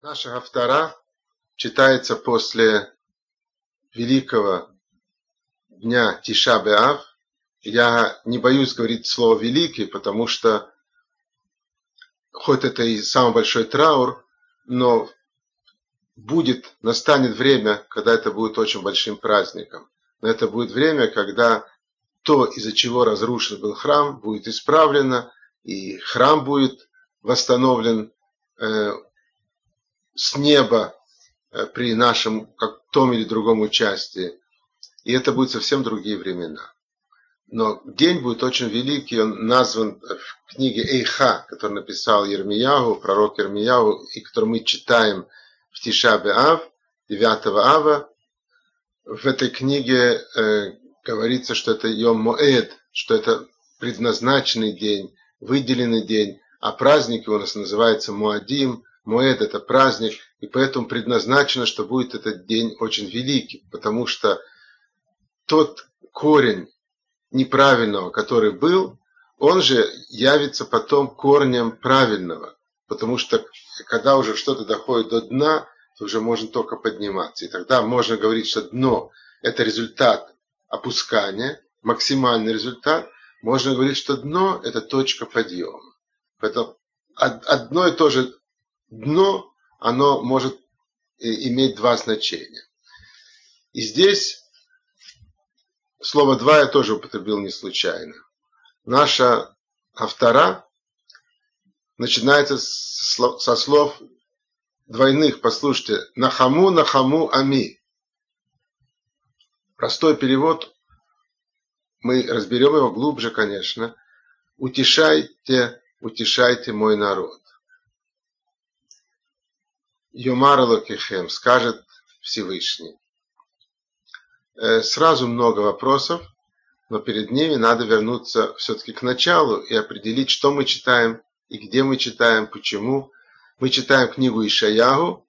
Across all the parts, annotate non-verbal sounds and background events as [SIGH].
Наша автора читается после великого дня Тиша Беав. Я не боюсь говорить слово «великий», потому что хоть это и самый большой траур, но будет, настанет время, когда это будет очень большим праздником. Но это будет время, когда то, из-за чего разрушен был храм, будет исправлено, и храм будет восстановлен э, с неба э, при нашем как том или другом участии. И это будут совсем другие времена. Но день будет очень великий, он назван в книге Эйха, которую написал Ермиягу, пророк Ермиягу, и который мы читаем в Тишабе Ав, 9 Ава. В этой книге э, говорится, что это Йом Моэд, что это предназначенный день, выделенный день, а праздник у нас называется Муадим, Моэд – это праздник, и поэтому предназначено, что будет этот день очень великий, потому что тот корень неправильного, который был, он же явится потом корнем правильного, потому что когда уже что-то доходит до дна, то уже можно только подниматься. И тогда можно говорить, что дно – это результат опускания, максимальный результат. Можно говорить, что дно – это точка подъема. Поэтому одно и то же дно, оно может иметь два значения. И здесь слово «два» я тоже употребил не случайно. Наша автора начинается со слов двойных. Послушайте, «нахаму, нахаму, ами». Простой перевод, мы разберем его глубже, конечно. «Утешайте, утешайте мой народ». Йомар Локихем, скажет Всевышний. Э, сразу много вопросов, но перед ними надо вернуться все-таки к началу и определить, что мы читаем и где мы читаем, почему. Мы читаем книгу Ишаягу,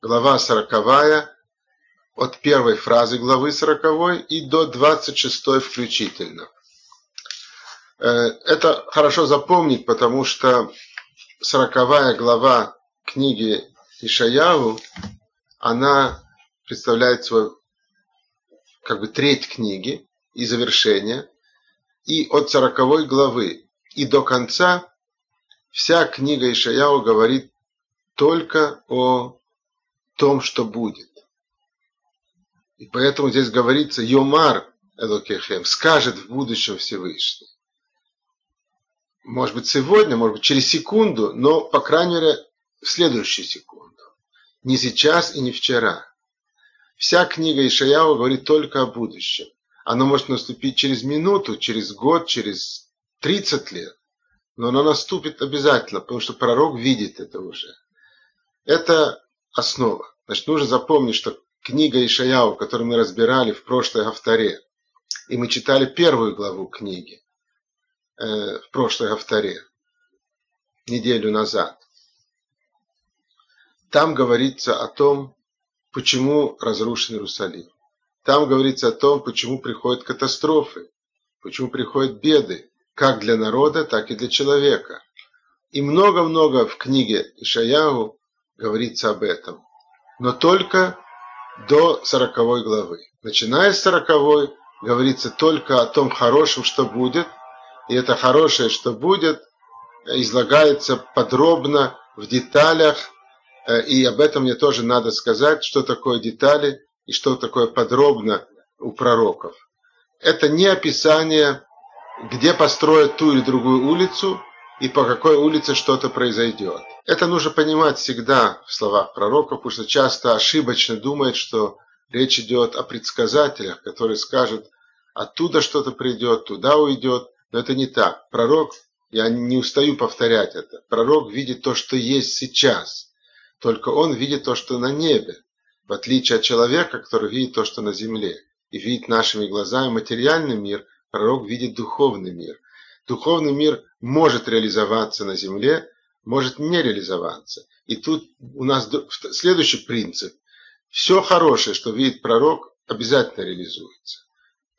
глава сороковая, от первой фразы главы сороковой и до двадцать шестой включительно. Э, это хорошо запомнить, потому что сороковая глава книги Ишаяву, она представляет свою как бы треть книги и завершение. И от сороковой главы и до конца вся книга Ишаяу говорит только о том, что будет. И поэтому здесь говорится Йомар Элокехем, скажет в будущем Всевышний. Может быть сегодня, может быть через секунду, но по крайней мере в следующую секунду. Не сейчас и не вчера. Вся книга Ишаяу говорит только о будущем. Оно может наступить через минуту, через год, через 30 лет. Но оно наступит обязательно, потому что пророк видит это уже. Это основа. Значит, нужно запомнить, что книга Ишаяу, которую мы разбирали в прошлой авторе, и мы читали первую главу книги э, в прошлой авторе, неделю назад. Там говорится о том, почему разрушен Иерусалим. Там говорится о том, почему приходят катастрофы, почему приходят беды, как для народа, так и для человека. И много-много в книге Ишаяху говорится об этом. Но только до сороковой главы. Начиная с сороковой, говорится только о том хорошем, что будет. И это хорошее, что будет, излагается подробно, в деталях, и об этом мне тоже надо сказать, что такое детали и что такое подробно у пророков. Это не описание, где построят ту или другую улицу и по какой улице что-то произойдет. Это нужно понимать всегда в словах пророков, потому что часто ошибочно думают, что речь идет о предсказателях, которые скажут, оттуда что-то придет, туда уйдет. Но это не так. Пророк, я не устаю повторять это, пророк видит то, что есть сейчас – только он видит то, что на небе, в отличие от человека, который видит то, что на земле. И видит нашими глазами материальный мир, пророк видит духовный мир. Духовный мир может реализоваться на земле, может не реализоваться. И тут у нас следующий принцип. Все хорошее, что видит пророк, обязательно реализуется.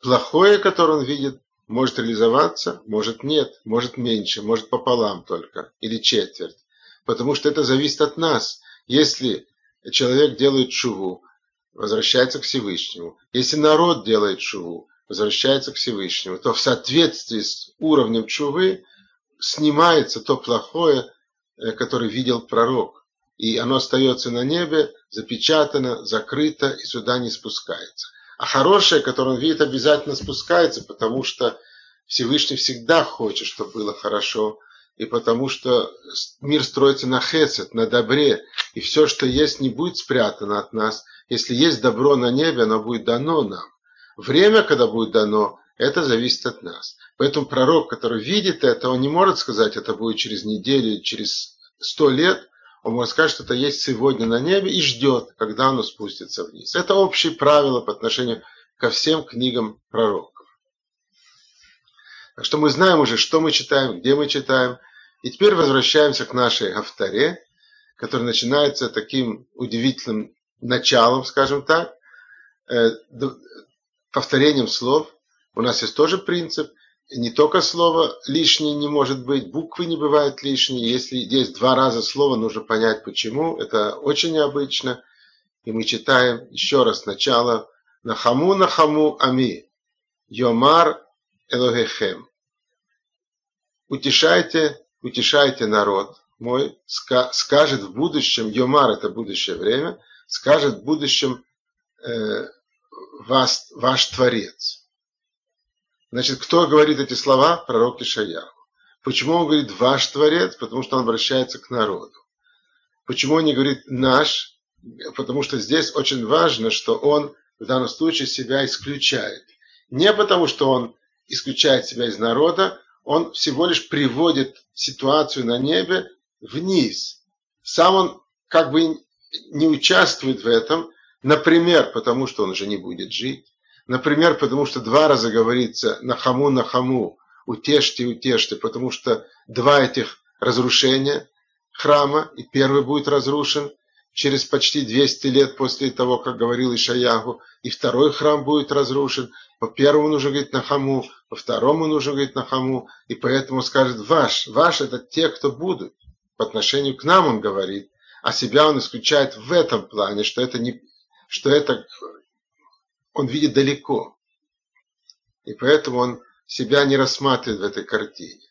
Плохое, которое он видит, может реализоваться, может нет, может меньше, может пополам только, или четверть. Потому что это зависит от нас. Если человек делает шуву, возвращается к Всевышнему. Если народ делает шуву, возвращается к Всевышнему, то в соответствии с уровнем чувы снимается то плохое, э, которое видел пророк. И оно остается на небе, запечатано, закрыто и сюда не спускается. А хорошее, которое он видит, обязательно спускается, потому что Всевышний всегда хочет, чтобы было хорошо, и потому что мир строится на хесед, на добре, и все, что есть, не будет спрятано от нас. Если есть добро на небе, оно будет дано нам. Время, когда будет дано, это зависит от нас. Поэтому пророк, который видит это, он не может сказать, это будет через неделю, через сто лет. Он может сказать, что это есть сегодня на небе и ждет, когда оно спустится вниз. Это общее правило по отношению ко всем книгам пророков. Так что мы знаем уже, что мы читаем, где мы читаем. И теперь возвращаемся к нашей авторе, который начинается таким удивительным началом, скажем так, э, повторением слов. У нас есть тоже принцип. Не только слово лишнее не может быть, буквы не бывают лишние. Если есть два раза слово, нужно понять почему. Это очень необычно. И мы читаем еще раз начало. Нахаму, нахаму, ами. Йомар Элогехем. Утешайте, утешайте народ мой, скажет в будущем, Йомар это будущее время, скажет в будущем э, вас, ваш Творец. Значит, кто говорит эти слова? Пророк Ишаяху. Почему он говорит ваш Творец? Потому что он обращается к народу. Почему он не говорит наш? Потому что здесь очень важно, что он в данном случае себя исключает. Не потому, что он исключает себя из народа, он всего лишь приводит ситуацию на небе вниз. Сам он как бы не участвует в этом, например, потому что он уже не будет жить, например, потому что два раза говорится на хаму, на хаму, утешьте, утешьте, потому что два этих разрушения храма, и первый будет разрушен через почти 200 лет после того, как говорил Ишаягу, и второй храм будет разрушен, по первому нужно говорить на хаму, по второму нужно говорить на хаму, и поэтому скажет ваш. Ваш это те, кто будут. По отношению к нам он говорит, а себя он исключает в этом плане, что это не, что это он видит далеко. И поэтому он себя не рассматривает в этой картине.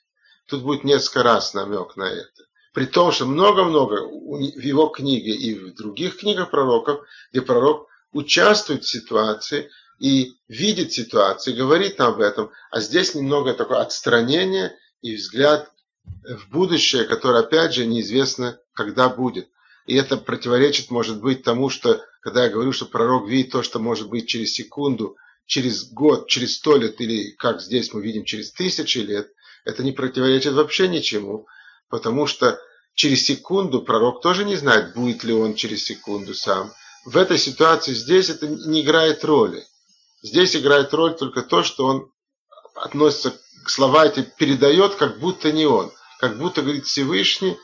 Тут будет несколько раз намек на это. При том, что много-много в его книге и в других книгах пророков, где пророк участвует в ситуации, и видит ситуацию, говорит об этом, а здесь немного такое отстранение и взгляд в будущее, которое опять же неизвестно, когда будет. И это противоречит, может быть, тому, что, когда я говорю, что пророк видит то, что может быть через секунду, через год, через сто лет, или как здесь мы видим, через тысячи лет, это не противоречит вообще ничему, потому что через секунду пророк тоже не знает, будет ли он через секунду сам. В этой ситуации здесь это не играет роли. Здесь играет роль только то, что он относится к слова эти, передает, как будто не он, как будто говорит Всевышний,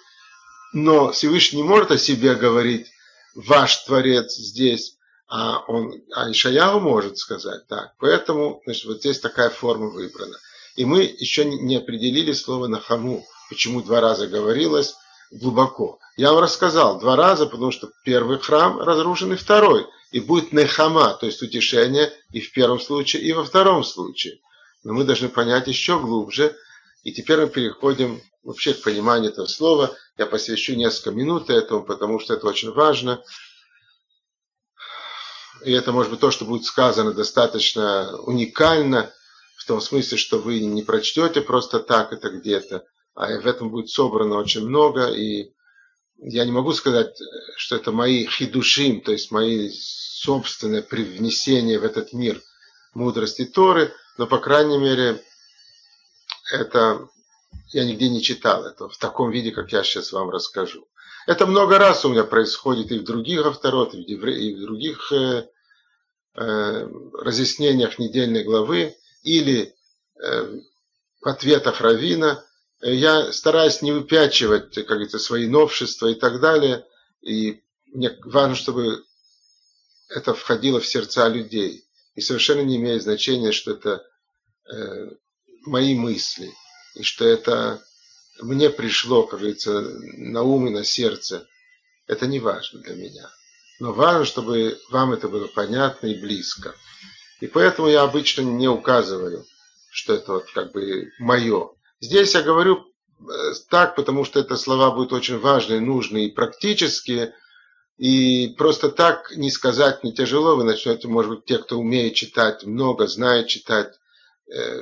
но Всевышний не может о себе говорить, ваш Творец здесь, а, он, а Ишаяху может сказать так. Поэтому значит, вот здесь такая форма выбрана. И мы еще не определили слово «нахаму», почему два раза говорилось глубоко. Я вам рассказал два раза, потому что первый храм разрушен и второй – и будет нехама, то есть утешение и в первом случае, и во втором случае. Но мы должны понять еще глубже, и теперь мы переходим вообще к пониманию этого слова. Я посвящу несколько минут этому, потому что это очень важно. И это может быть то, что будет сказано достаточно уникально, в том смысле, что вы не прочтете просто так это где-то, а в этом будет собрано очень много, и я не могу сказать, что это мои хидушим, то есть мои собственное привнесение в этот мир мудрости Торы, но, по крайней мере, это я нигде не читал это в таком виде, как я сейчас вам расскажу. Это много раз у меня происходит и в других авторот, и в других э, э, разъяснениях недельной главы, или э, в ответах Равина. Я стараюсь не выпячивать, как говорится, свои новшества и так далее. И мне важно, чтобы это входило в сердца людей. И совершенно не имеет значения, что это э, мои мысли, и что это мне пришло, как говорится, на ум и на сердце это не важно для меня. Но важно, чтобы вам это было понятно и близко. И поэтому я обычно не указываю, что это вот как бы мое. Здесь я говорю э, так, потому что это слова будут очень важные, нужные и практические. И просто так не сказать не тяжело. Вы начнете, может быть, те, кто умеет читать много, знает читать, э,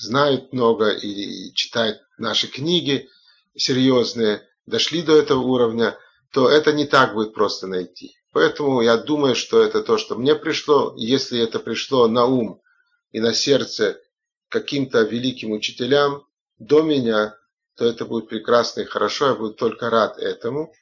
знают много и читают наши книги серьезные, дошли до этого уровня, то это не так будет просто найти. Поэтому я думаю, что это то, что мне пришло. Если это пришло на ум и на сердце каким-то великим учителям до меня, то это будет прекрасно и хорошо. Я буду только рад этому,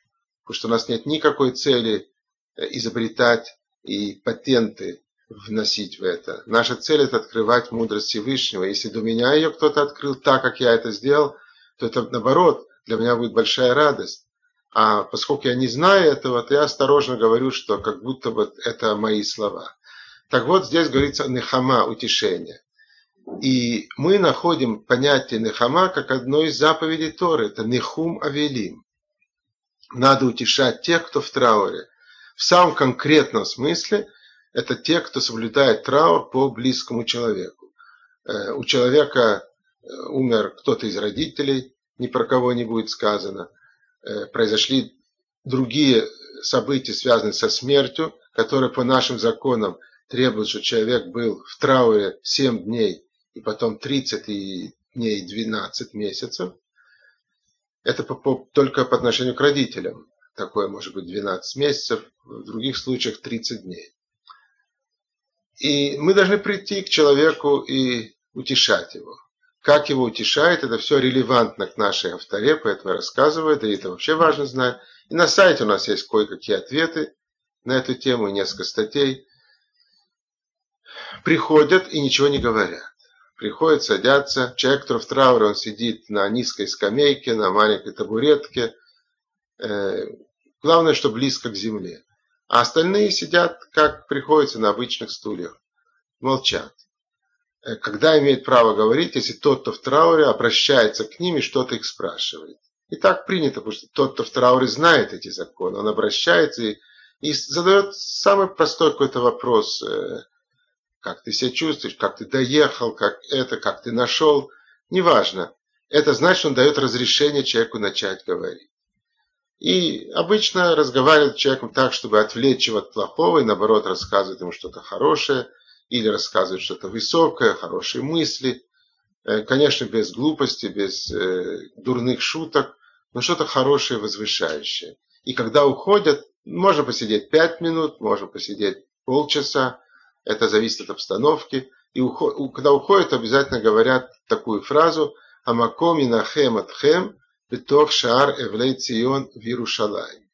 потому что у нас нет никакой цели э, изобретать и патенты вносить в это. Наша цель – это открывать мудрость Всевышнего. Если до меня ее кто-то открыл так, как я это сделал, то это наоборот, для меня будет большая радость. А поскольку я не знаю этого, то я осторожно говорю, что как будто бы это мои слова. Так вот, здесь говорится нехама, утешение. И мы находим понятие нехама как одно из заповедей Торы. Это нехум авелим. Надо утешать тех, кто в трауре. В самом конкретном смысле это те, кто соблюдает траур по близкому человеку. Э, у человека э, умер кто-то из родителей, ни про кого не будет сказано – Э, произошли другие события, связанные со смертью, которые по нашим законам требуют, чтобы человек был в трауре 7 дней и потом 30 дней 12 месяцев. Это по, по, только по отношению к родителям. Такое может быть 12 месяцев, в других случаях 30 дней. И мы должны прийти к человеку и утешать его. Как его утешает, это все релевантно к нашей авторе, поэтому да и это вообще важно знать. И на сайте у нас есть кое-какие ответы на эту тему, несколько статей. Приходят и ничего не говорят. Приходят, садятся. Человек, который в трауре, он сидит на низкой скамейке, на маленькой табуретке. Э, главное, что близко к земле. А остальные сидят, как приходится, на обычных стульях. Молчат. Э, когда имеет право говорить, если тот, кто в трауре, обращается к ним и что-то их спрашивает. И так принято, потому что тот, кто в трауре, знает эти законы. Он обращается и, и задает самый простой какой-то вопрос. Как ты себя чувствуешь, как ты доехал, как это, как ты нашел. Неважно. Это значит, он дает разрешение человеку начать говорить. И обычно разговаривает с человеком так, чтобы отвлечь его от плохого и наоборот рассказывает ему что-то хорошее – или рассказывать что-то высокое, хорошие мысли, э, конечно, без глупости, без э, дурных шуток, но что-то хорошее, возвышающее. И когда уходят, можно посидеть пять минут, можно посидеть полчаса, это зависит от обстановки. И когда уходят, обязательно говорят такую фразу «Амаком инахем атхем бетох шаар эвлей цион вирушалай».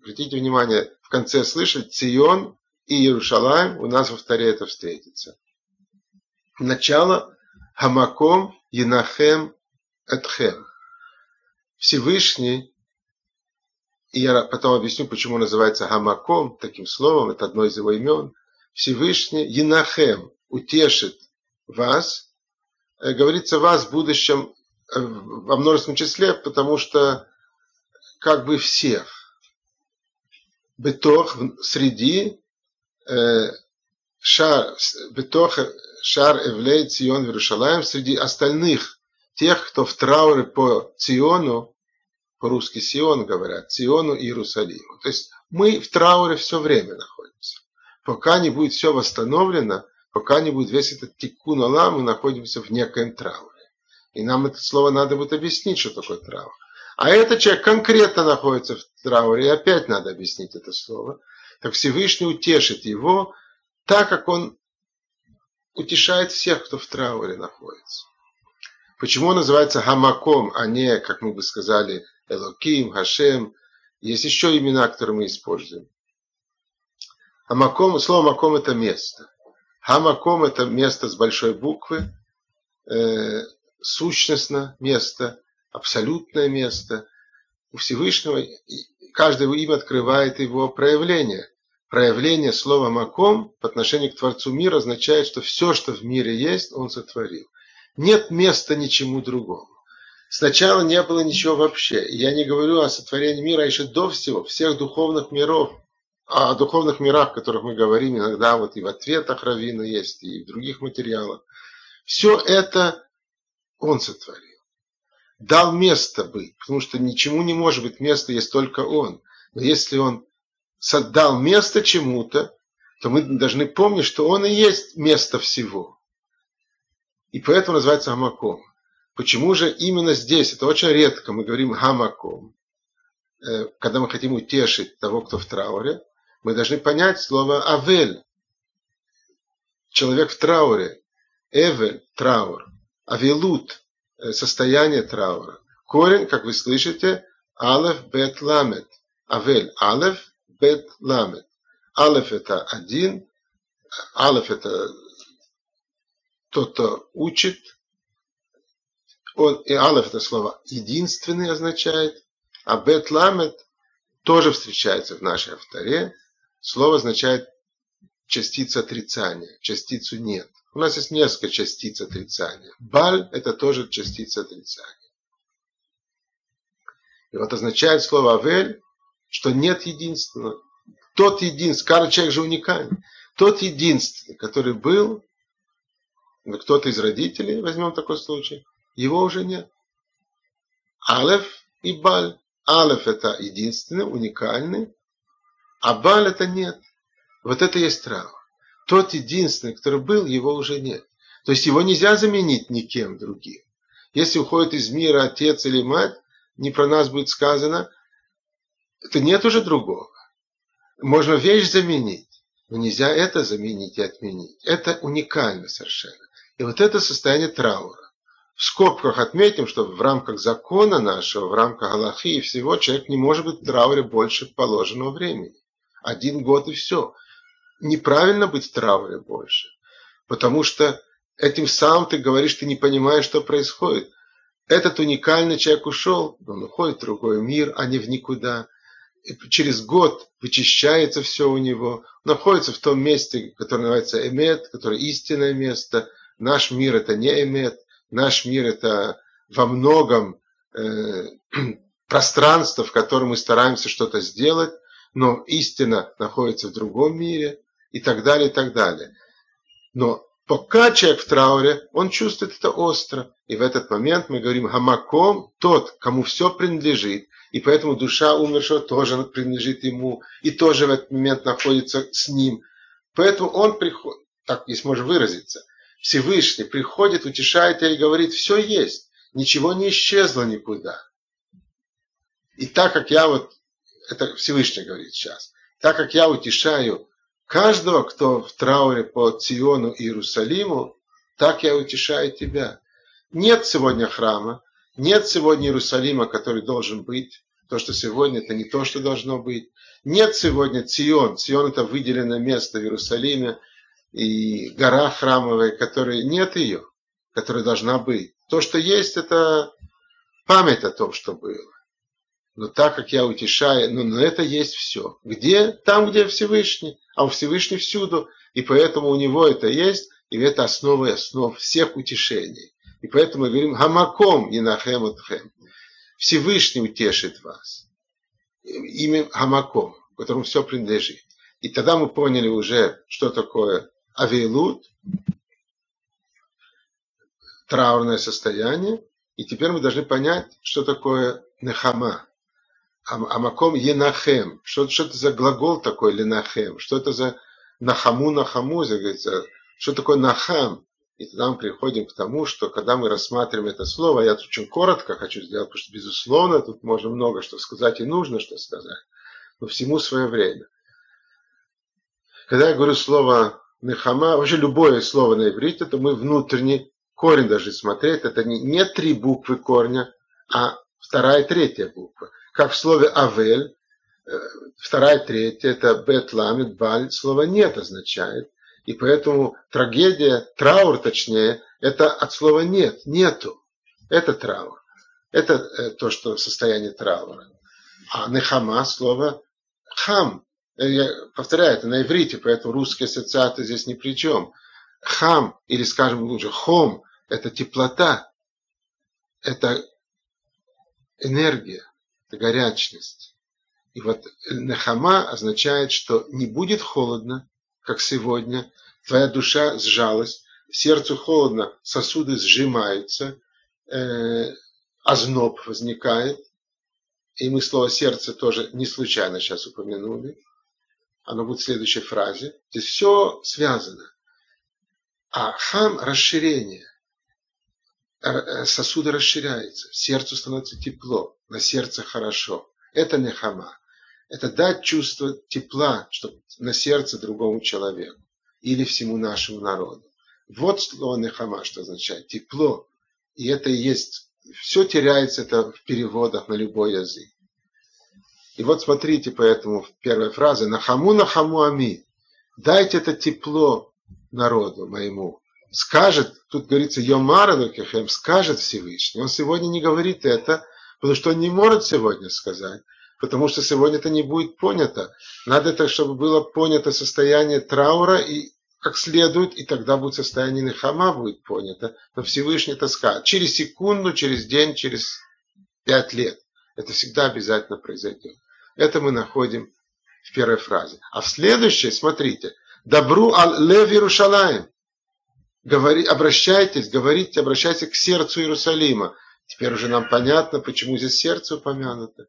Обратите внимание, в конце слышать «Цион» и Иерушалаем у нас во вторе это встретится. Начало Хамаком Янахем Этхем. Всевышний, и я потом объясню, почему называется Хамаком таким словом, это одно из его имен, Всевышний Янахем утешит вас, э, говорится вас в будущем э, во множественном числе, потому что как бы всех. Бетох среди шар, бетох шар Эвлей, Цион, Иерушалаем, среди остальных, тех, кто в трауре по Циону, по-русски Сион говорят, Циону и Иерусалиму. То есть мы в трауре все время находимся. Пока не будет все восстановлено, пока не будет весь этот тикун мы находимся в некоем трауре. И нам это слово надо будет объяснить, что такое траур. А этот человек конкретно находится в трауре, и опять надо объяснить это слово так Всевышний утешит его, так как он утешает всех, кто в трауре находится. Почему он называется Хамаком, а не, как мы бы сказали, Элоким, Хашем. Есть еще имена, которые мы используем. Хамаком, слово Маком это место. Хамаком это место с большой буквы, э, сущностно место, абсолютное место. У Всевышнего каждое имя открывает его проявление проявление слова «маком» по отношению к Творцу мира означает, что все, что в мире есть, Он сотворил. Нет места ничему другому. Сначала не было ничего вообще. Я не говорю о сотворении мира а еще до всего, всех духовных миров. О духовных мирах, о которых мы говорим иногда, вот и в ответах Равина есть, и в других материалах. Все это он сотворил. Дал место быть, потому что ничему не может быть места, есть только он. Но если он дал место чему-то, то мы должны помнить, что он и есть место всего. И поэтому называется Амаком. Почему же именно здесь, это очень редко, мы говорим гамаком, э, когда мы хотим утешить того, кто в трауре, мы должны понять слово авель. Человек в трауре. Эвель – траур. Авелут э, – состояние траура. Корень, как вы слышите, алеф бет ламет. Авель – алеф, бет ламет. Алеф – это один, алеф – это тот, кто учит, он, и алеф это слово единственный означает, а бет ламет тоже встречается в нашей авторе. Слово означает частица отрицания, частицу нет. У нас есть несколько частиц отрицания. Баль – это тоже частица отрицания. И вот означает слово «авель», что нет единственного. Тот единственный, каждый человек же уникальный. Тот единственный, который был, кто-то из родителей, возьмем такой случай, его уже нет. Алеф и Баль. Алеф это единственный, уникальный, а Баль это нет. Вот это есть траур. Тот единственный, который был, его уже нет. То есть его нельзя заменить никем другим. Если уходит из мира отец или мать, не про нас будет сказано, то нет уже другого. Можно вещь заменить, но нельзя это заменить и отменить. Это уникально совершенно. И вот это состояние траура. В скобках отметим, что в рамках закона нашего, в рамках Аллахи и всего, человек не может быть в трауре больше положенного времени. Один год и все. Неправильно быть трауре больше. Потому что этим самым ты говоришь, ты не понимаешь, что происходит. Этот уникальный человек ушел, он уходит в другой мир, а не в никуда. И через год вычищается все у него, находится в том месте, которое называется Эмет, которое истинное место. Наш мир это не Эмет, Наш мир это во многом э, [CLEARS THROAT] пространство, в котором мы стараемся что-то сделать, но истина находится в другом мире и так далее, и так далее. Но пока человек в трауре, он чувствует это остро. И в этот момент мы говорим «Хамаком» – тот, кому все принадлежит. И поэтому душа умершего тоже принадлежит ему. И тоже в этот момент находится с ним. Поэтому он приходит, так если можно выразиться – Всевышний приходит, утешает и говорит, все есть, ничего не исчезло никуда. И так как я вот, это Всевышний говорит сейчас, так как я утешаю каждого, кто в трауре по Циону и Иерусалиму, так я утешаю тебя. Нет сегодня храма, нет сегодня Иерусалима, который должен быть. То, что сегодня, это не то, что должно быть. Нет сегодня Цион. Цион это выделенное место в Иерусалиме, и гора храмовая, которой нет ее, которая должна быть. То, что есть, это память о том, что было. Но так как я утешаю, ну, но это есть все. Где? Там, где Всевышний. А у Всевышний всюду. И поэтому у него это есть, и это основа и основ всех утешений. И поэтому мы говорим «Хамаком Инахем Утхем». Всевышний утешит вас. Имя Хамаком, которому все принадлежит. И тогда мы поняли уже, что такое авейлут, траурное состояние, и теперь мы должны понять, что такое нехама. Амаком енахем. Что, что это за глагол такой ленахем? Что это за нахаму нахаму, говорится, что такое нахам? И тогда мы приходим к тому, что когда мы рассматриваем это слово, я тут очень коротко хочу сделать, потому что, безусловно, тут можно много что сказать и нужно что сказать, но всему свое время. Когда я говорю слово Нехама, вообще любое слово на иврите, то мы внутренний корень должны смотреть. Это не, не три буквы корня, а вторая и третья буква. Как в слове Авель, э, вторая третья, это бет ламет, баль, слово нет означает. И поэтому трагедия, траур точнее, это от слова нет, нету. Это траур. Это э, то, что состояние траура. А нехама слово хам, Э, я повторяю, это на иврите, поэтому русские ассоциации здесь ни при чем. Хам, или скажем лучше, хом, это теплота, это энергия, горячность. И вот нахама означает, что не будет холодно, как сегодня, твоя душа сжалась, сердцу холодно, сосуды сжимаются, э, озноб возникает. И мы слово сердце тоже не случайно сейчас упомянули. Оно будет в следующей фразе. Здесь все связано. А хам – расширение. Э, сосуды расширяются, сердцу становится тепло, на сердце хорошо. Это не хама. Это дать чувство тепла чтобы на сердце другому человеку или всему нашему народу. Вот слово нехама, что означает тепло. И это и есть, все теряется это в переводах на любой язык. И вот смотрите, поэтому в первой фразе «Нахаму нахаму ами» дайте это тепло народу моему. Скажет, тут говорится «Йомара лукехем», скажет Всевышний. Он сегодня не говорит это, потому что он не может сегодня сказать, потому что сегодня это не будет понято. Надо это, чтобы было понято состояние траура и как следует, и тогда будет состояние нехама будет понято. Но Всевышний это скажет. Через секунду, через день, через пять лет. Это всегда обязательно произойдет. Это мы находим в первой фразе. А в следующей, смотрите, «Добру ал лев Иерушалаем». Говори, обращайтесь, говорите, обращайтесь к сердцу Иерусалима. Теперь уже нам понятно, почему здесь сердце упомянуто.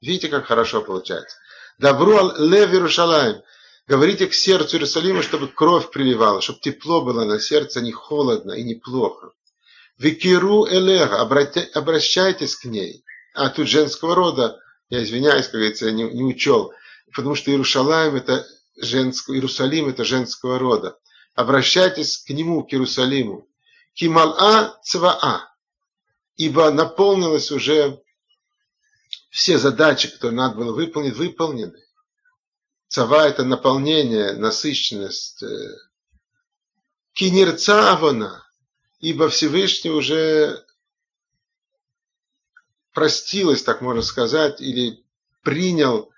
Видите, как хорошо получается. Добру ал лев Иерушалаем. Говорите к сердцу Иерусалима, чтобы кровь приливала, чтобы тепло было на сердце, не холодно и не плохо. Викиру элега, обращайтесь к ней. А тут женского рода, я извиняюсь, как говорится, не, не учел, потому что Иерусалим это женского, Иерусалим это женского рода. Обращайтесь к нему, к Иерусалиму. Кимал-а цваа, ибо наполнилось уже все задачи, которые надо было выполнить, выполнены. Цава – это наполнение, насыщенность. Э, Кинерца авона, ибо Всевышний уже простилась, так можно сказать, или принял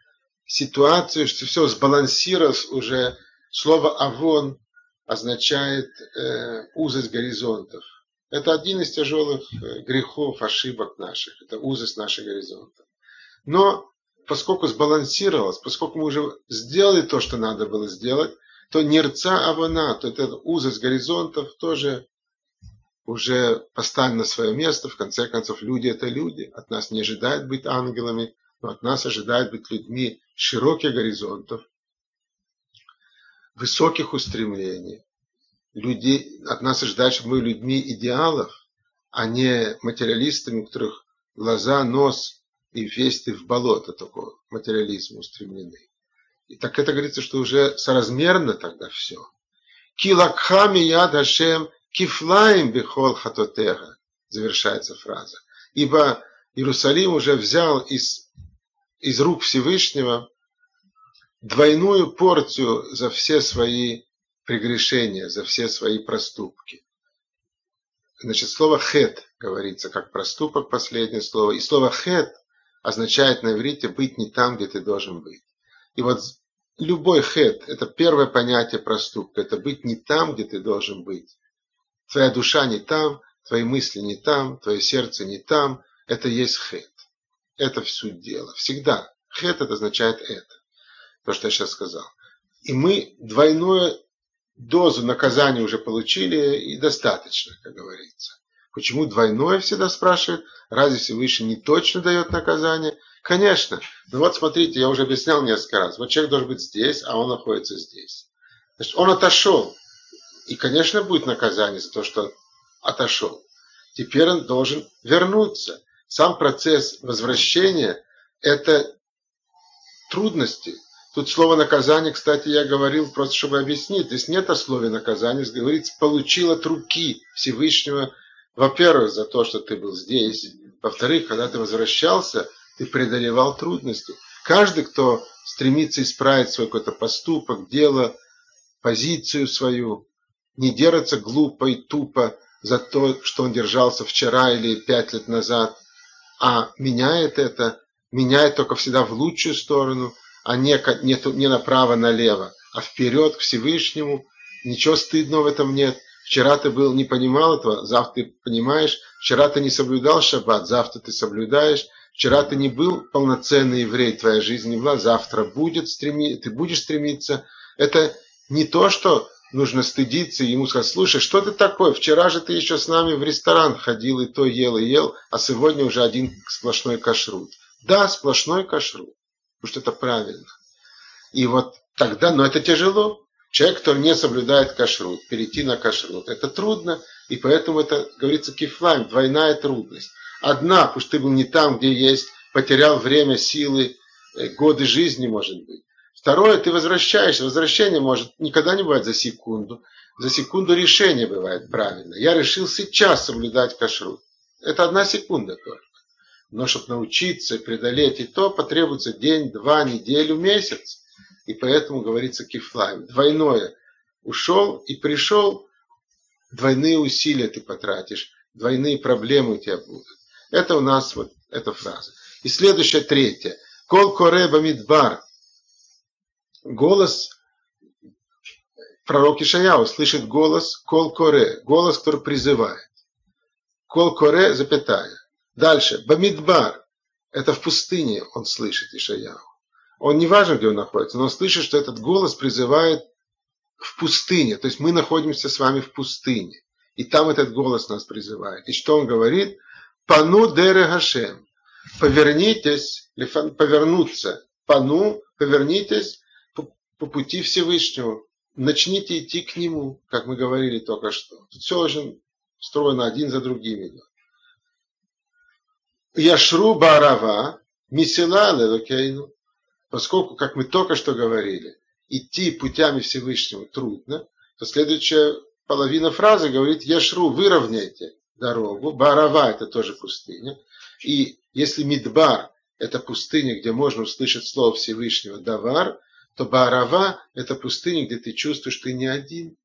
ситуацию, что все сбалансировалось уже. Слово «авон» означает э, узость горизонтов. Это один из тяжелых э, грехов, ошибок наших. Это узость наших горизонтов. Но поскольку сбалансировалось, поскольку мы уже сделали то, что надо было сделать, то нерца авана, то это узость горизонтов тоже уже поставлен на свое место. В конце концов, люди это люди. От нас не ожидают быть ангелами, но от нас ожидают быть людьми широких горизонтов, высоких устремлений. Люди, от нас ожидают, чтобы мы людьми идеалов, а не материалистами, у которых глаза, нос и весь ты в болото такого материализма устремлены. И так это говорится, что уже соразмерно тогда все. Килакхами яд Хашем кифлаем бихол хатотеха, завершается фраза. Ибо Иерусалим уже взял из, из рук Всевышнего двойную порцию за все свои прегрешения, за все свои проступки. Значит, слово хет говорится как проступок, последнее слово. И слово хет означает на иврите быть не там, где ты должен быть. И вот любой хет – это первое понятие проступка, это быть не там, где ты должен быть. Твоя душа не там, твои мысли не там, твое сердце не там. Это есть хет. Это в суть дела. Всегда. Хет это означает это. То, что я сейчас сказал. И мы двойную дозу наказания уже получили и достаточно, как говорится. Почему двойное всегда спрашивают? Разве Всевышний не точно дает наказание? Конечно. Но вот смотрите, я уже объяснял несколько раз. Вот человек должен быть здесь, а он находится здесь. Значит, он отошел. И, конечно, будет наказание за то, что отошел. Теперь он должен вернуться. Сам процесс возвращения – это трудности. Тут слово наказание, кстати, я говорил просто, чтобы объяснить. Здесь нет о слове наказание, говорится «получил от руки Всевышнего во-первых, за то, что ты был здесь. Во-вторых, когда ты возвращался, ты преодолевал трудности. Каждый, кто стремится исправить свой какой-то поступок, дело, позицию свою, не держится глупо и тупо за то, что он держался вчера или пять лет назад, а меняет это, меняет только всегда в лучшую сторону, а не, не, не направо-налево, а вперед к Всевышнему. Ничего стыдного в этом нет – Вчера ты был, не понимал этого, завтра ты понимаешь. Вчера ты не соблюдал шаббат, завтра ты соблюдаешь. Вчера ты не был полноценный еврей, твоя жизнь не была, завтра будет стреми, ты будешь стремиться. Это не то, что нужно стыдиться и ему сказать, слушай, что ты такой? Вчера же ты еще с нами в ресторан ходил и то ел и ел, а сегодня уже один сплошной кашрут. Да, сплошной кашрут, потому что это правильно. И вот тогда, но это тяжело. Человек, который не соблюдает кашрут, перейти на кашрут, это трудно, и поэтому это, говорится, кифлайм, двойная трудность. Одна, что ты был не там, где есть, потерял время, силы, э, годы жизни, может быть. Второе, ты возвращаешься. Возвращение может никогда не бывать за секунду. За секунду решение бывает правильно. Я решил сейчас соблюдать кашрут. Это одна секунда только. Но чтобы научиться преодолеть и то, потребуется день, два, неделю, месяц. И поэтому говорится кифлайм. Двойное. Ушел и пришел, двойные усилия ты потратишь, двойные проблемы у тебя будут. Это у нас вот эта фраза. И следующая, третья. Кол кореба мидбар голос пророк Ишаяу слышит голос Кол Коре, голос, который призывает. Кол Коре, запятая. Дальше, Бамидбар, это в пустыне он слышит Ишаяу. Он не важен, где он находится, но он слышит, что этот голос призывает в пустыне. То есть мы находимся с вами в пустыне. И там этот голос нас призывает. И что он говорит? Пану дере Гашем. Повернитесь, повернуться. Пану, повернитесь по пути Всевышнего. Начните идти к Нему, как мы говорили только что. Тут все очень строено один за другим идет. Яшру Барава, Мисила Лелокейну, поскольку, как мы только что говорили, идти путями Всевышнего трудно, то следующая половина фразы говорит Яшру, выровняйте дорогу. Барава это тоже пустыня. И если Мидбар это пустыня, где можно услышать слово Всевышнего Давар, то Баарава – это пустыня, где ты чувствуешь, что ты не один.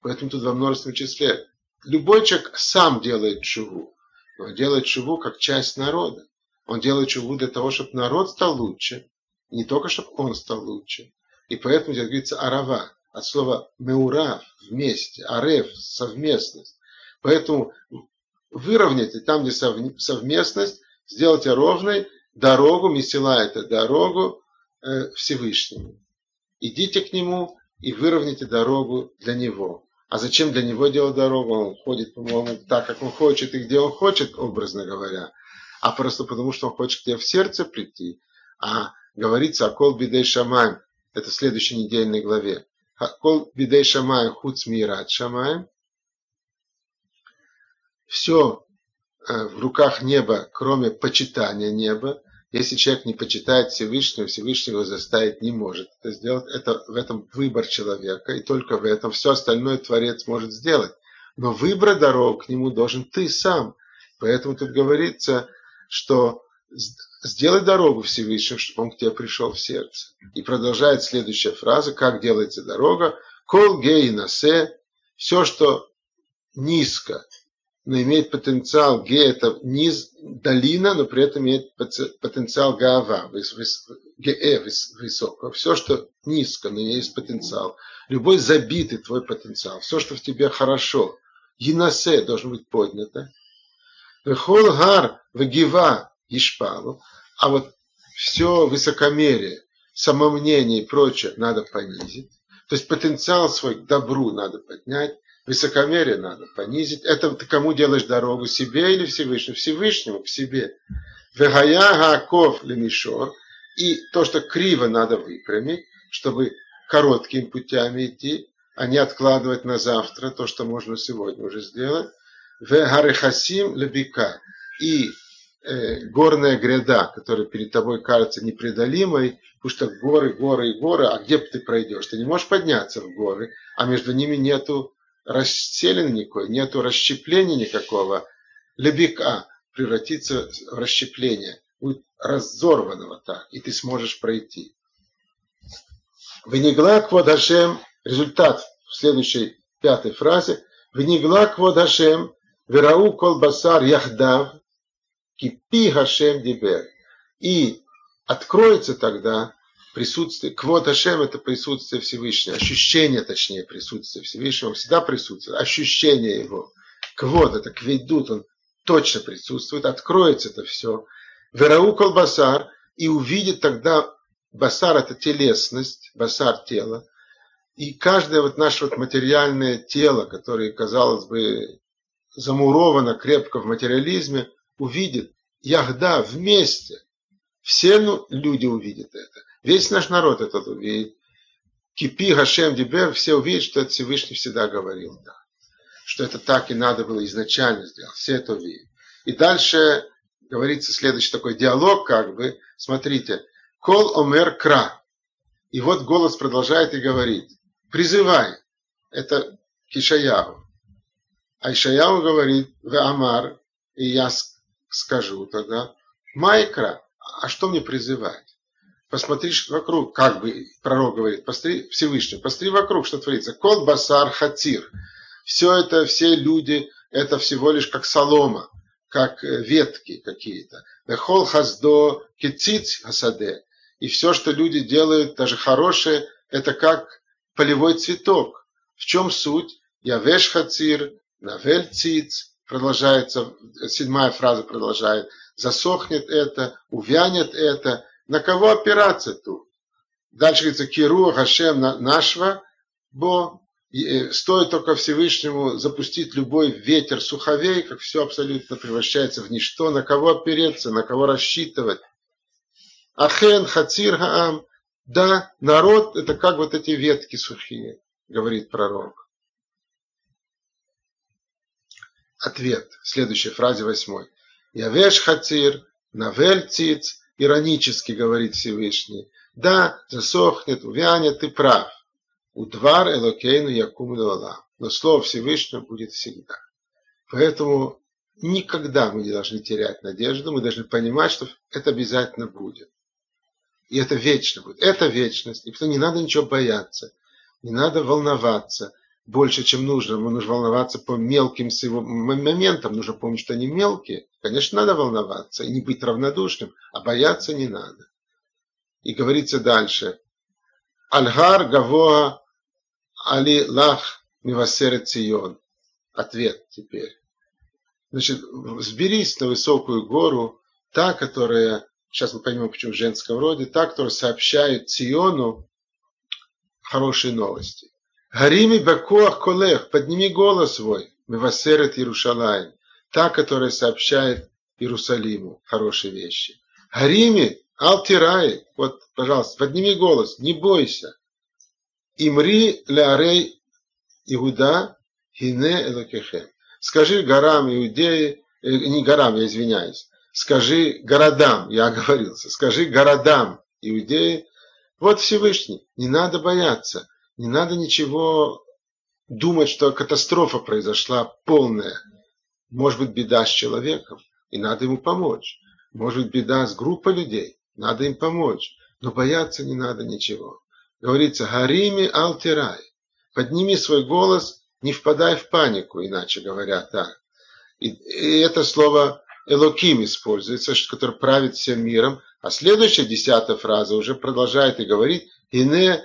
Поэтому тут во множественном числе. Любой человек сам делает чуву. Он делает чуву как часть народа. Он делает чуву для того, чтобы народ стал лучше. Не только, чтобы он стал лучше. И поэтому здесь говорится арава. От слова меурав – вместе. Арев – совместность. Поэтому выровняйте там, где совместность, сделайте ровной дорогу, месила это дорогу, Э, Всевышнему. Идите к Нему и выровняйте дорогу для Него. А зачем для Него делать дорогу? Он ходит, по-моему, так, как Он хочет и где Он хочет, образно говоря. А просто потому, что Он хочет к тебе в сердце прийти. А говорится о кол бидей шамаем. Это в следующей недельной главе. Кол бидей шамаем хуц мират шамаем. Все э, в руках неба, кроме почитания неба. Если человек не почитает Всевышнего, Всевышний его заставить не может это сделать. Это в этом выбор человека, и только в этом все остальное Творец может сделать. Но выбрать дорогу к нему должен ты сам. Поэтому тут говорится, что сделай дорогу Всевышнему, чтобы он к тебе пришел в сердце. И продолжает следующая фраза, как делается дорога. Кол гей насе, все, что низко, но имеет потенциал Г это низ, долина, но при этом имеет потенциал Гава, ГЭ высоко. Все, что низко, но есть потенциал. Любой забитый твой потенциал, все, что в тебе хорошо, Енасе должно быть поднято. Вехол гар вегива ишпалу, а вот все высокомерие, самомнение и прочее надо понизить. То есть потенциал свой к добру надо поднять, Высокомерие надо понизить. Это ты кому делаешь дорогу? Себе или Всевышнему? Всевышнему, к себе. Вегая гаков лемишор. И то, что криво надо выпрямить, чтобы короткими путями идти, а не откладывать на завтра то, что можно сегодня уже сделать. Вегарехасим лебика. И э, горная гряда, которая перед тобой кажется непреодолимой, потому что горы, горы и горы, а где ты пройдешь? Ты не можешь подняться в горы, а между ними нету расселен никакой, нету расщепления никакого, лебека превратится в расщепление, будет разорванного так, и ты сможешь пройти. Венегла квадашем, результат в следующей пятой фразе, Венегла квадашем, верау колбасар яхдав, кипи гашем дибер. И откроется тогда присутствие, квот Ашем это присутствие Всевышнего, ощущение, точнее, присутствия Всевышнего, всегда присутствует, ощущение его. Квот это кведут, он точно присутствует, откроется это все. Верау колбасар и увидит тогда басар это телесность, басар тело. И каждое вот наше вот материальное тело, которое, казалось бы, замуровано крепко в материализме, увидит Ягда вместе. Все ну, люди увидят это. Весь наш народ это увидит. Кипи, Гашем, Дибер, все увидят, что это Всевышний всегда говорил. Да. Что это так и надо было изначально сделать. Все это увидят. И дальше говорится следующий такой диалог, как бы. Смотрите. Кол омер кра. И вот голос продолжает и говорит. Призывай. Это Кишаяу. А Ишаяу говорит, в Амар, и я скажу тогда, Майкра, а что мне призывать? Посмотришь вокруг, как бы пророк говорит, посмотри Всевышний, посмотри вокруг, что творится. Кол басар хатир. Все это, все люди, это всего лишь как солома, как э, ветки какие-то. Вехол хаздо кициц хасаде. И все, что люди делают, даже хорошее, это как полевой цветок. В чем суть? Явеш хацир, навель циц, продолжается, седьмая фраза продолжает, засохнет это, увянет это, на кого опираться тут? Дальше говорится, Киру Хашем нашва, бо э, стоит только Всевышнему запустить любой ветер суховей, как все абсолютно превращается в ничто, на кого опереться, на кого рассчитывать. Ахен, Хацир, Хаам, да, народ это как вот эти ветки сухие, говорит пророк. Ответ в следующей фразе восьмой. Явеш Хацир, Навель Циц, иронически говорит Всевышний. Да, засохнет, увянет, ты прав. Удвар Элокейну Якум Лола. Но Слово Всевышнего будет всегда. Поэтому никогда мы не должны терять надежду, мы должны понимать, что это обязательно будет. И это вечно будет. Это вечность. И не надо ничего бояться. Не надо волноваться больше, чем нужно. Мы нужно волноваться по мелким моментам. Нужно помнить, что они мелкие. Конечно, надо волноваться и не быть равнодушным, а бояться не надо. И говорится дальше. Альгар Гавоа Али Лах Мивасерет Цион. Ответ теперь. Значит, взберись на высокую гору, та, которая, сейчас мы поймем, почему в женском роде, та, которая сообщает Циону хорошие новости. Гарими бакуах колех, подними голос свой, мивасерет Иерушалаем, та, которая сообщает Иерусалиму хорошие вещи. Гарими, алтирай, вот, пожалуйста, подними голос, не бойся. Имри лярей Иуда, хине элокехем. Скажи горам Иудеи, э, не горам, я извиняюсь, скажи городам, я оговорился, скажи городам Иудеи, вот Всевышний, не надо бояться. Не надо ничего думать, что катастрофа произошла полная. Может быть беда с человеком, и надо ему помочь. Может быть беда с группой людей, надо им помочь. Но бояться не надо ничего. Говорится, Гарими Алтирай. Подними свой голос, не впадай в панику, иначе говоря так. И, и это слово Элоким используется, который правит всем миром. А следующая десятая фраза уже продолжает и говорит, Ине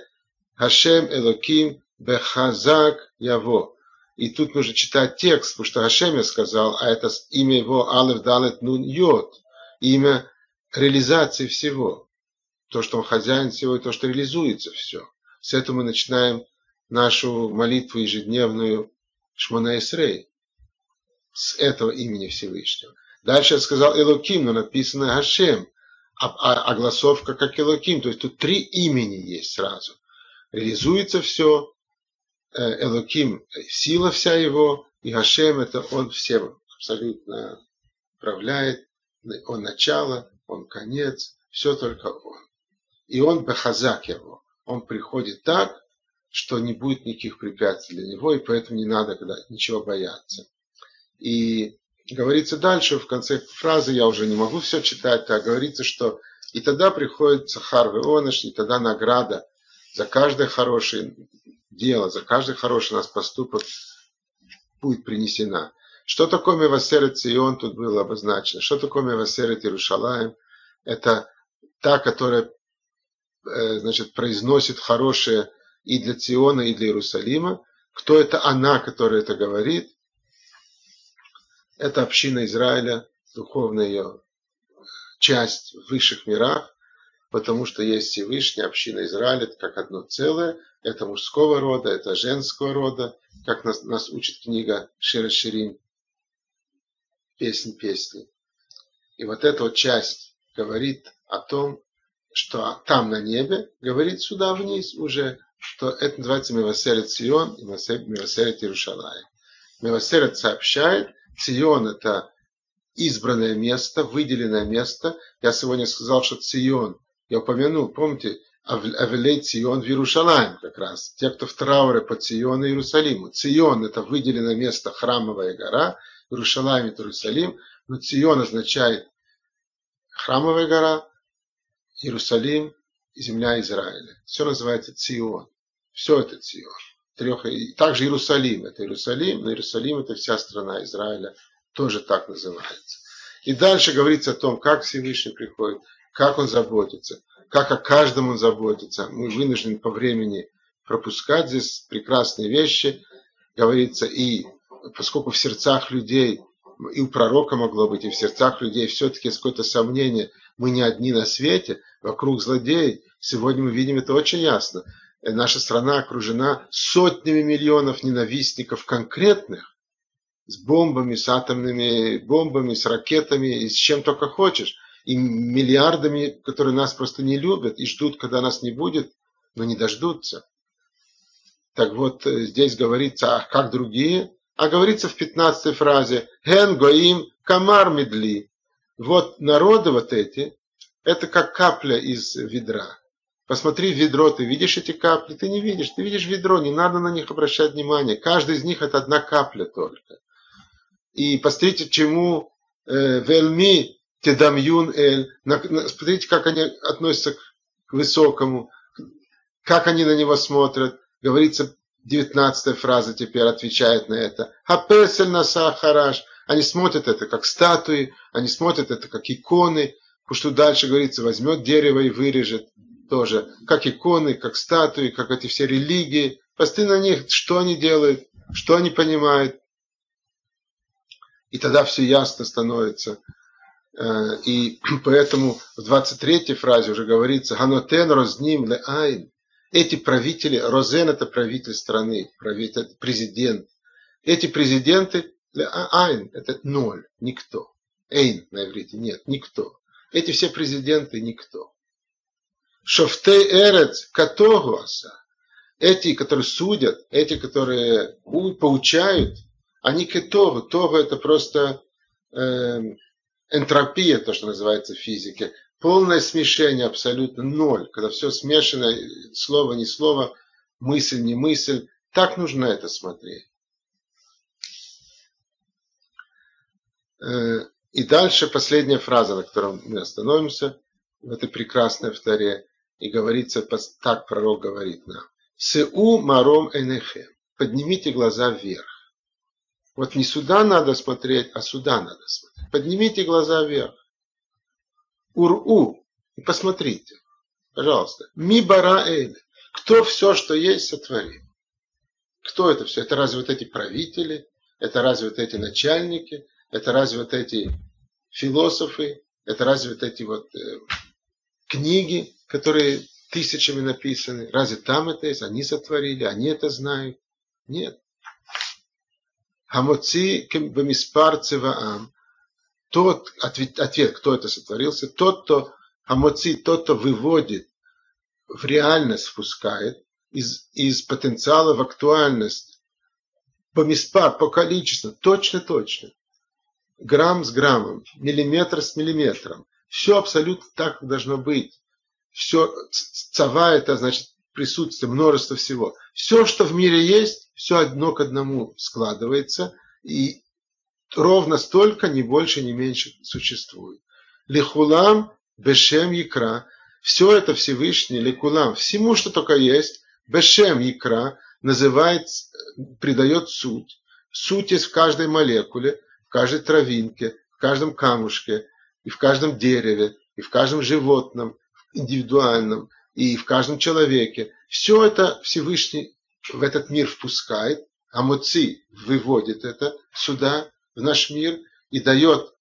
Хашем Элоким Бехазак Яво. И тут нужно читать текст, потому что Хашем я сказал, а это имя его Алев Далет Нун Йод. Имя реализации всего. То, что он хозяин всего, и то, что реализуется все. С этого мы начинаем нашу молитву ежедневную Шмона Исрей. С этого имени Всевышнего. Дальше я сказал Элоким, но написано Хашем. А, а, а гласовка как Элоким. То есть тут три имени есть сразу реализуется все, Элоким, сила вся его, и Гашем это он всем абсолютно управляет, он начало, он конец, все только он. И он бахазак его, он приходит так, что не будет никаких препятствий для него, и поэтому не надо когда, ничего бояться. И говорится дальше, в конце фразы, я уже не могу все читать, а говорится, что и тогда приходит Сахар Веоныш, и тогда награда за каждое хорошее дело, за каждый хороший нас поступок будет принесена. Что такое Мевасерет Сион тут было обозначено? Что такое Мевасерет Иерушалаем? Это та, которая э, значит, произносит хорошее и для Циона, и для Иерусалима. Кто это она, которая это говорит? Это община Израиля, духовное ее часть в высших мирах, потому что есть Всевышний, община Израиля, как одно целое, это мужского рода, это женского рода, как нас, нас учит книга Шира Ширин, песнь песни. И вот эта вот часть говорит о том, что там на небе, говорит сюда вниз уже, что это называется Мевасерет Сион и Мевасерет Иерушалай. Мевасерет сообщает, Сион это избранное место, выделенное место. Я сегодня сказал, что Цион, я упомянул, помните, Авелей Цион в Иерушалаем как раз. Те, кто в трауре по Циону и Иерусалиму. Цион – это выделенное место, храмовая гора. Иерушалаем – это Иерусалим. Но Цион означает храмовая гора, Иерусалим и земля Израиля. Все называется Цион. Все это Цион. Трех, также Иерусалим. Это Иерусалим, но Иерусалим – это вся страна Израиля. Тоже так называется. И дальше говорится о том, как Всевышний приходит, как он заботится – как о каждом он заботится. Мы вынуждены по времени пропускать здесь прекрасные вещи. Говорится, и поскольку в сердцах людей, и у пророка могло быть, и в сердцах людей все-таки есть какое-то сомнение, мы не одни на свете, вокруг злодеев. Сегодня мы видим это очень ясно. Наша страна окружена сотнями миллионов ненавистников конкретных, с бомбами, с атомными бомбами, с ракетами, и с чем только хочешь и миллиардами, которые нас просто не любят и ждут, когда нас не будет, но не дождутся. Так вот, э, здесь говорится, а как другие? А говорится в 15 фразе «Ген гоим камар медли». Вот народы вот эти, это как капля из ведра. Посмотри в ведро, ты видишь эти капли? Ты не видишь, ты видишь ведро, не надо на них обращать внимание. Каждый из них это одна капля только. И посмотрите, чему э, вельми Тедамьюн Эль. Смотрите, как они относятся к высокому, как они на него смотрят. Говорится, 19 фраза теперь отвечает на это. Хапесель наса хараш. Они смотрят это как статуи, они смотрят это как иконы. Потому что дальше говорится, возьмет дерево и вырежет тоже. Как иконы, как статуи, как эти все религии. Посмотри на них, что они делают, что они понимают. И тогда все ясно становится. Э, и [CLEARS THROAT] поэтому в 23 фразе уже говорится «Ганотен розним ле айн». Эти правители, Розен это правитель страны, правитель, президент. Эти президенты, а, айн это ноль, никто. Эйн на иврите, нет, никто. Эти все президенты никто. Шофтей эрец катогуаса. Эти, которые судят, эти, которые поучают, они кетогу. Тогу это просто э, энтропия, то, что называется в физике, полное смешение, абсолютно ноль, когда все смешано, слово не слово, мысль не мысль, так нужно это смотреть. Э, и дальше последняя фраза, на которой мы остановимся, в этой прекрасной вторе, и говорится, так пророк говорит нам. Сеу маром энехем. Поднимите глаза вверх. Вот не сюда надо смотреть, а сюда надо смотреть. Поднимите глаза вверх. Ур-у. И посмотрите. Пожалуйста. Ми бара эль. Кто все, что есть, сотворил? Кто это все? Это разве вот эти правители? Это разве вот эти начальники? Это разве вот эти философы? Это разве вот эти вот э, книги, которые тысячами написаны? Разве там это есть? Они сотворили, они это знают? Нет. Хамоци бамиспар цеваам. Тот, ответ, ответ, кто это сотворился, тот, кто Хамоци, тот, кто выводит в реальность, впускает, из, из потенциала в актуальность, по миспар, по количеству, точно-точно. Грамм с граммом, миллиметр с миллиметром. Все абсолютно так должно быть. Все, цава это значит присутствие, множество всего. Все, что в мире есть, все одно к одному складывается, и ровно столько, ни больше, ни меньше существует. Лихулам бешем икра. Все это Всевышний, ликулам, всему, что только есть, бешем икра, называет, придает суть. Суть есть в каждой молекуле, в каждой травинке, в каждом камушке, и в каждом дереве, и в каждом животном, индивидуальном, и в каждом человеке. Все это Всевышний в этот мир впускает, а Муци выводит это сюда, в наш мир, и дает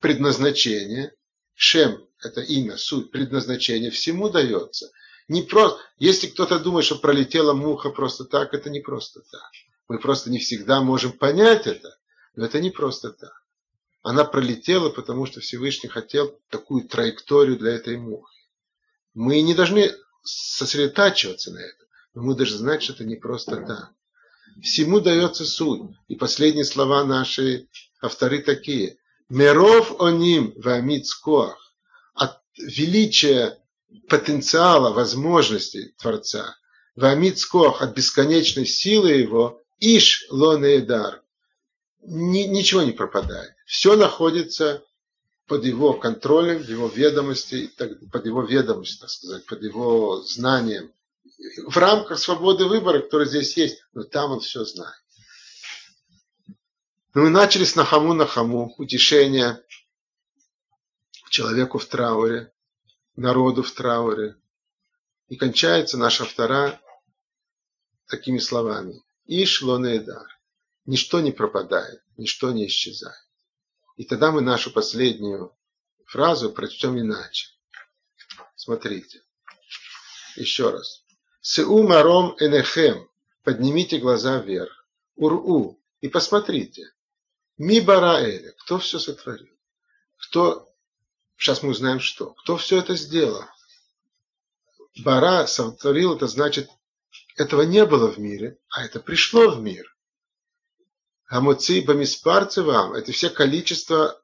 предназначение, Шем – это имя, суть, предназначение, всему дается. Не просто, если кто-то думает, что пролетела муха просто так, это не просто так. Мы просто не всегда можем понять это, но это не просто так. Она пролетела, потому что Всевышний хотел такую траекторию для этой мухи. Мы не должны сосредотачиваться на этом, мы должны знать, что это не просто так. Всему дается суть. И последние слова нашей авторы такие. Меров оним вамит скоах. От величия потенциала, возможностей Творца. Вамит скоах, от бесконечной силы его. Иш лонедар. Ничего не пропадает. Все находится под его контролем, в его ведомости, под его ведомостью, так сказать, под его знанием. В рамках свободы выбора, которая здесь есть, но там он все знает. Ну, мы начали с Нахаму Нахаму, утешение человеку в трауре, народу в трауре. И кончается наша втора такими словами. Иш лонедар. Ничто не пропадает, ничто не исчезает. И тогда мы нашу последнюю фразу прочтем иначе. Смотрите. Еще раз. Сеу маром энехем. Поднимите глаза вверх. Уру. И посмотрите. Ми бараэля. Кто все сотворил? Кто, сейчас мы узнаем что. Кто все это сделал? Бара сотворил, это значит, этого не было в мире, а это пришло в мир. Гамоци бамиспарцы вам, это все количества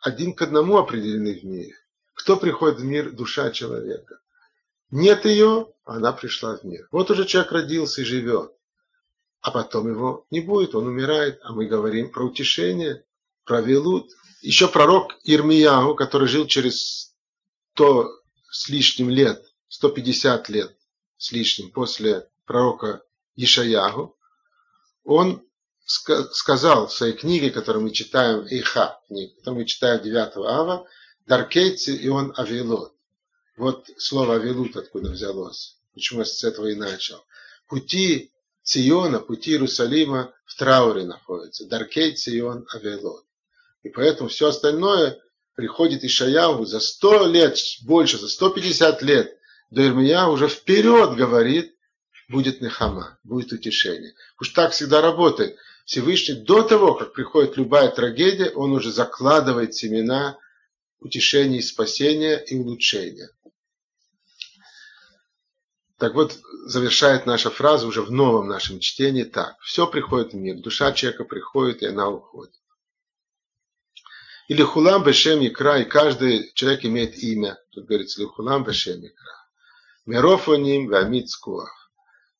один к одному определены в мире. Кто приходит в мир? Душа человека. Нет ее, она пришла в мир. Вот уже человек родился и живет а потом его не будет, он умирает. А мы говорим про утешение, про Велут. Еще пророк Ирмияу, который жил через 100 с лишним лет, 150 лет с лишним после пророка Ишаягу, он сказал в своей книге, которую мы читаем, Эйха, книга, которую мы читаем 9 ава, Даркейци и он Авилот. Вот слово Авилут откуда взялось. Почему я с этого и начал. Пути Циона, пути Иерусалима в трауре находится. Даркей Цион Авелот. И поэтому все остальное приходит Ишаяву за 100 лет, больше, за 150 лет до Ирмия уже вперед говорит, будет Нехама, будет утешение. Уж так всегда работает. Всевышний до того, как приходит любая трагедия, он уже закладывает семена утешения и спасения и улучшения. Так вот, завершает наша фраза уже в новом нашем чтении так. Все приходит в мир, душа человека приходит, и она уходит. Или хулам бешем икра, и каждый человек имеет имя. Тут говорится, или хулам бешем икра. Мерофоним вамит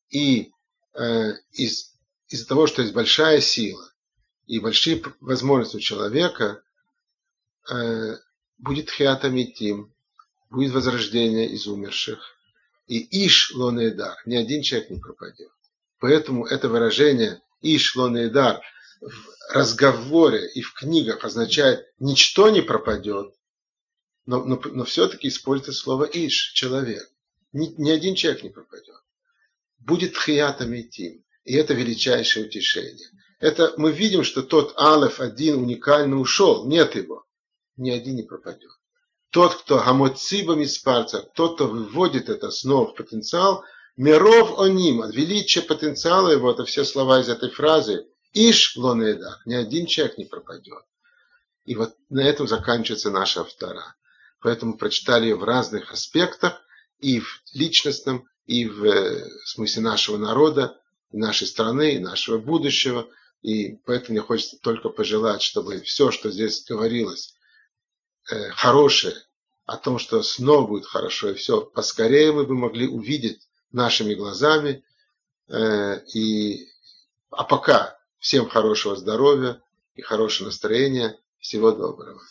И э, из, из-за того, что есть большая сила и большие возможности у человека, э, будет хиатамитим, будет возрождение из умерших, и Иш Лонедар, ни один человек не пропадет. Поэтому это выражение Иш Лонедар в разговоре и в книгах означает ничто не пропадет, но, но, но все-таки используется слово Иш, человек. Ни, ни один человек не пропадет. Будет хиятом идти. И это величайшее утешение. Это мы видим, что тот Алеф один уникально ушел, нет его. Ни один не пропадет. Тот, кто гамоцибом из тот, кто выводит это снова в потенциал, миров о ним, величие потенциала его, это все слова из этой фразы, иш лонеда, ни один человек не пропадет. И вот на этом заканчивается наша втора. Поэтому прочитали ее в разных аспектах, и в личностном, и в э, смысле нашего народа, нашей страны, нашего будущего. И поэтому мне хочется только пожелать, чтобы все, что здесь говорилось, Э, хорошее, о том, что снова будет хорошо, и все, поскорее мы бы могли увидеть нашими глазами. Э, и, а пока всем хорошего здоровья и хорошего настроения. Всего доброго.